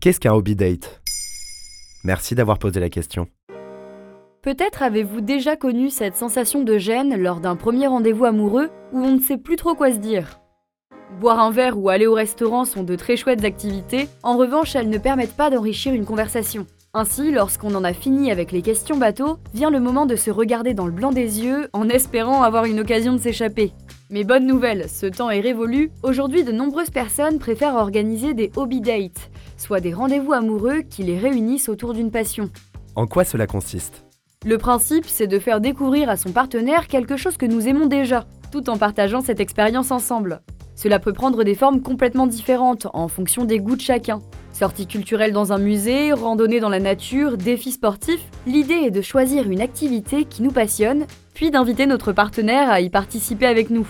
Qu'est-ce qu'un hobby date? Merci d'avoir posé la question. Peut-être avez-vous déjà connu cette sensation de gêne lors d'un premier rendez-vous amoureux où on ne sait plus trop quoi se dire. Boire un verre ou aller au restaurant sont de très chouettes activités, en revanche elles ne permettent pas d'enrichir une conversation. Ainsi, lorsqu'on en a fini avec les questions bateau, vient le moment de se regarder dans le blanc des yeux en espérant avoir une occasion de s'échapper. Mais bonne nouvelle, ce temps est révolu. Aujourd'hui, de nombreuses personnes préfèrent organiser des hobby dates, soit des rendez-vous amoureux qui les réunissent autour d'une passion. En quoi cela consiste? Le principe, c'est de faire découvrir à son partenaire quelque chose que nous aimons déjà, tout en partageant cette expérience ensemble. Cela peut prendre des formes complètement différentes en fonction des goûts de chacun. Sortie culturelle dans un musée, randonnée dans la nature, défis sportifs, l'idée est de choisir une activité qui nous passionne, puis d'inviter notre partenaire à y participer avec nous.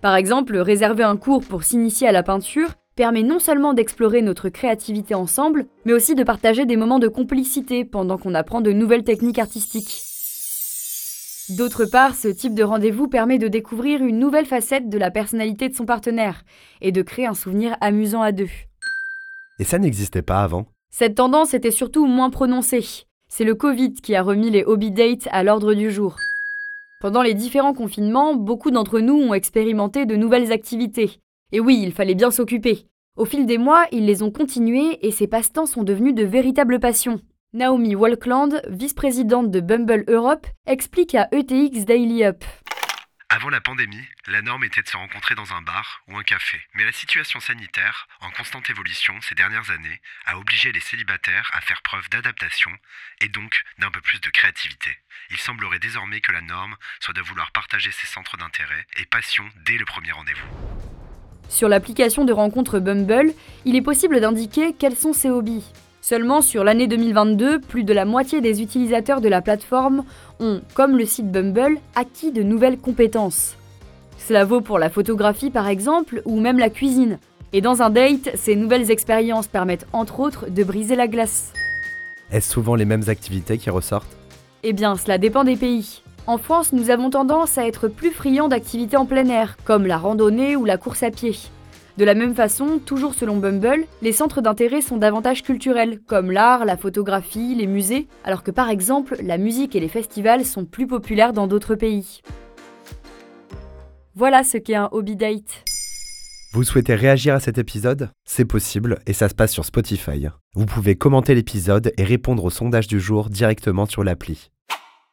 Par exemple, réserver un cours pour s'initier à la peinture permet non seulement d'explorer notre créativité ensemble, mais aussi de partager des moments de complicité pendant qu'on apprend de nouvelles techniques artistiques. D'autre part, ce type de rendez-vous permet de découvrir une nouvelle facette de la personnalité de son partenaire et de créer un souvenir amusant à deux. Et ça n'existait pas avant Cette tendance était surtout moins prononcée. C'est le Covid qui a remis les hobby dates à l'ordre du jour. Pendant les différents confinements, beaucoup d'entre nous ont expérimenté de nouvelles activités. Et oui, il fallait bien s'occuper. Au fil des mois, ils les ont continués et ces passe-temps sont devenus de véritables passions. Naomi Walkland, vice-présidente de Bumble Europe, explique à ETX Daily Up. Avant la pandémie, la norme était de se rencontrer dans un bar ou un café. Mais la situation sanitaire, en constante évolution ces dernières années, a obligé les célibataires à faire preuve d'adaptation et donc d'un peu plus de créativité. Il semblerait désormais que la norme soit de vouloir partager ses centres d'intérêt et passions dès le premier rendez-vous. Sur l'application de rencontre Bumble, il est possible d'indiquer quels sont ses hobbies. Seulement sur l'année 2022, plus de la moitié des utilisateurs de la plateforme ont, comme le site Bumble, acquis de nouvelles compétences. Cela vaut pour la photographie par exemple, ou même la cuisine. Et dans un date, ces nouvelles expériences permettent entre autres de briser la glace. Est-ce souvent les mêmes activités qui ressortent? Eh bien, cela dépend des pays. En France, nous avons tendance à être plus friands d'activités en plein air, comme la randonnée ou la course à pied. De la même façon, toujours selon Bumble, les centres d'intérêt sont davantage culturels, comme l'art, la photographie, les musées, alors que par exemple, la musique et les festivals sont plus populaires dans d'autres pays. Voilà ce qu'est un hobby date. Vous souhaitez réagir à cet épisode? C'est possible et ça se passe sur Spotify. Vous pouvez commenter l'épisode et répondre au sondage du jour directement sur l'appli.